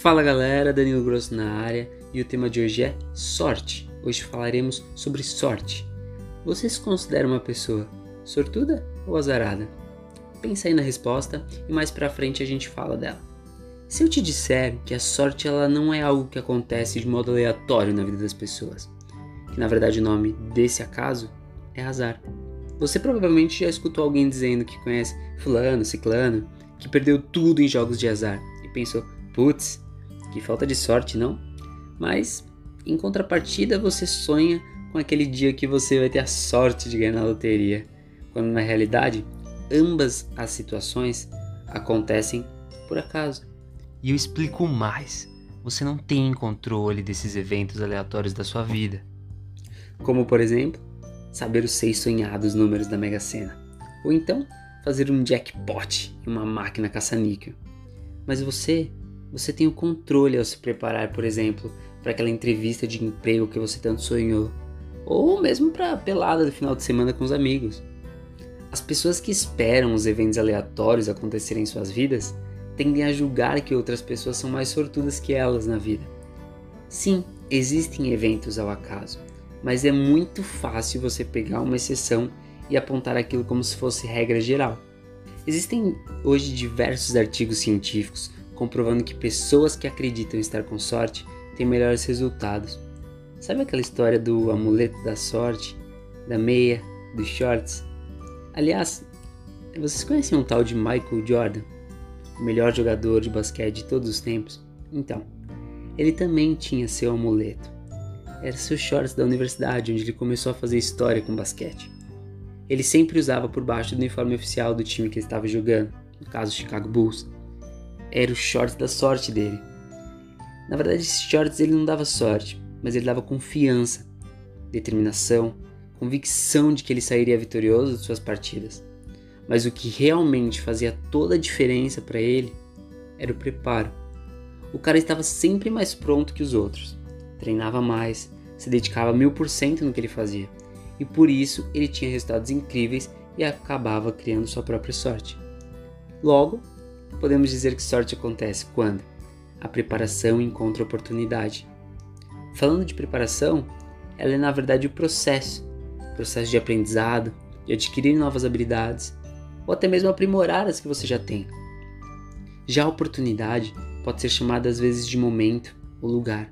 Fala galera, Danilo Grosso na área e o tema de hoje é sorte. Hoje falaremos sobre sorte. Você se considera uma pessoa sortuda ou azarada? Pensa aí na resposta e mais pra frente a gente fala dela. Se eu te disser que a sorte ela não é algo que acontece de modo aleatório na vida das pessoas, que na verdade o nome desse acaso é azar. Você provavelmente já escutou alguém dizendo que conhece fulano, ciclano, que perdeu tudo em jogos de azar e pensou, putz, que falta de sorte, não? Mas em contrapartida você sonha com aquele dia que você vai ter a sorte de ganhar na loteria, quando na realidade ambas as situações acontecem por acaso. E eu explico mais. Você não tem controle desses eventos aleatórios da sua vida. Como por exemplo, saber os seis sonhados números da Mega Sena, ou então fazer um jackpot em uma máquina caça-níquel. Mas você, você tem o controle ao se preparar, por exemplo, para aquela entrevista de emprego que você tanto sonhou, ou mesmo para a pelada do final de semana com os amigos. As pessoas que esperam os eventos aleatórios acontecerem em suas vidas tendem a julgar que outras pessoas são mais sortudas que elas na vida. Sim, existem eventos ao acaso, mas é muito fácil você pegar uma exceção e apontar aquilo como se fosse regra geral. Existem hoje diversos artigos científicos comprovando que pessoas que acreditam estar com sorte têm melhores resultados. Sabe aquela história do amuleto da sorte, da meia, dos shorts? Aliás, vocês conhecem um tal de Michael Jordan, o melhor jogador de basquete de todos os tempos? Então, ele também tinha seu amuleto era seus shorts da universidade, onde ele começou a fazer história com basquete. Ele sempre usava por baixo do uniforme oficial do time que ele estava jogando, no caso Chicago Bulls. Era o shorts da sorte dele. Na verdade, esses shorts ele não dava sorte, mas ele dava confiança, determinação, convicção de que ele sairia vitorioso de suas partidas. Mas o que realmente fazia toda a diferença para ele era o preparo. O cara estava sempre mais pronto que os outros treinava mais, se dedicava mil por cento no que ele fazia, e por isso ele tinha resultados incríveis e acabava criando sua própria sorte. Logo, podemos dizer que sorte acontece quando a preparação encontra oportunidade. Falando de preparação, ela é na verdade o processo, processo de aprendizado, de adquirir novas habilidades, ou até mesmo aprimorar as que você já tem. Já a oportunidade pode ser chamada às vezes de momento ou lugar.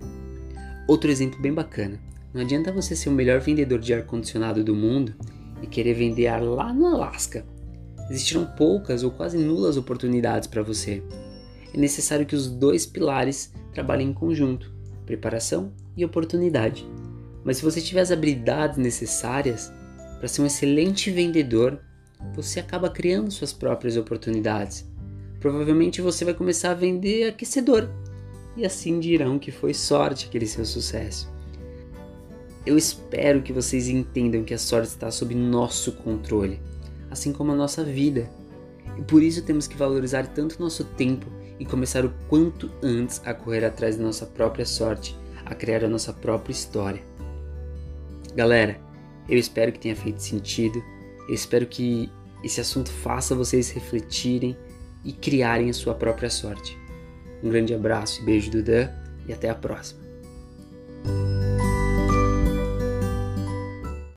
Outro exemplo bem bacana. Não adianta você ser o melhor vendedor de ar-condicionado do mundo e querer vender ar lá no Alasca. Existirão poucas ou quase nulas oportunidades para você. É necessário que os dois pilares trabalhem em conjunto, preparação e oportunidade. Mas se você tiver as habilidades necessárias para ser um excelente vendedor, você acaba criando suas próprias oportunidades. Provavelmente você vai começar a vender aquecedor e assim dirão que foi sorte aquele seu sucesso. Eu espero que vocês entendam que a sorte está sob nosso controle, assim como a nossa vida. E por isso temos que valorizar tanto nosso tempo e começar o quanto antes a correr atrás da nossa própria sorte, a criar a nossa própria história. Galera, eu espero que tenha feito sentido, eu espero que esse assunto faça vocês refletirem e criarem a sua própria sorte. Um grande abraço e beijo do Dan e até a próxima.